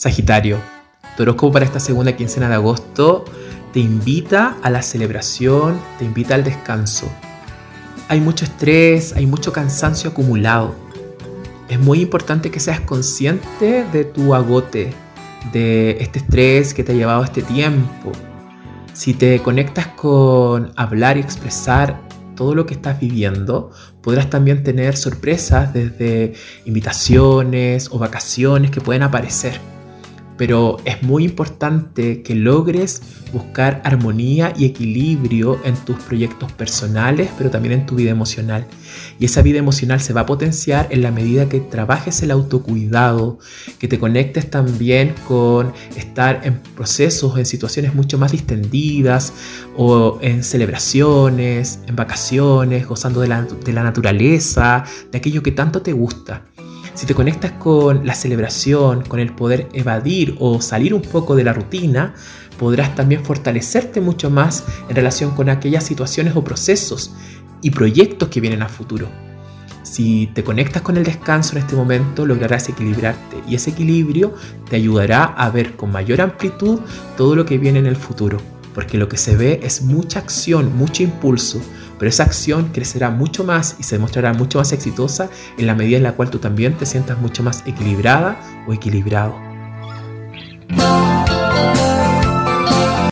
Sagitario, tu horóscopo para esta segunda quincena de agosto te invita a la celebración, te invita al descanso. Hay mucho estrés, hay mucho cansancio acumulado. Es muy importante que seas consciente de tu agote, de este estrés que te ha llevado este tiempo. Si te conectas con hablar y expresar todo lo que estás viviendo, podrás también tener sorpresas desde invitaciones o vacaciones que pueden aparecer pero es muy importante que logres buscar armonía y equilibrio en tus proyectos personales, pero también en tu vida emocional. Y esa vida emocional se va a potenciar en la medida que trabajes el autocuidado, que te conectes también con estar en procesos, en situaciones mucho más distendidas o en celebraciones, en vacaciones, gozando de la, de la naturaleza, de aquello que tanto te gusta. Si te conectas con la celebración, con el poder evadir o salir un poco de la rutina, podrás también fortalecerte mucho más en relación con aquellas situaciones o procesos y proyectos que vienen a futuro. Si te conectas con el descanso en este momento, lograrás equilibrarte y ese equilibrio te ayudará a ver con mayor amplitud todo lo que viene en el futuro, porque lo que se ve es mucha acción, mucho impulso, pero esa acción crecerá mucho más y se demostrará mucho más exitosa en la medida en la cual tú también te sientas mucho más equilibrada o equilibrado.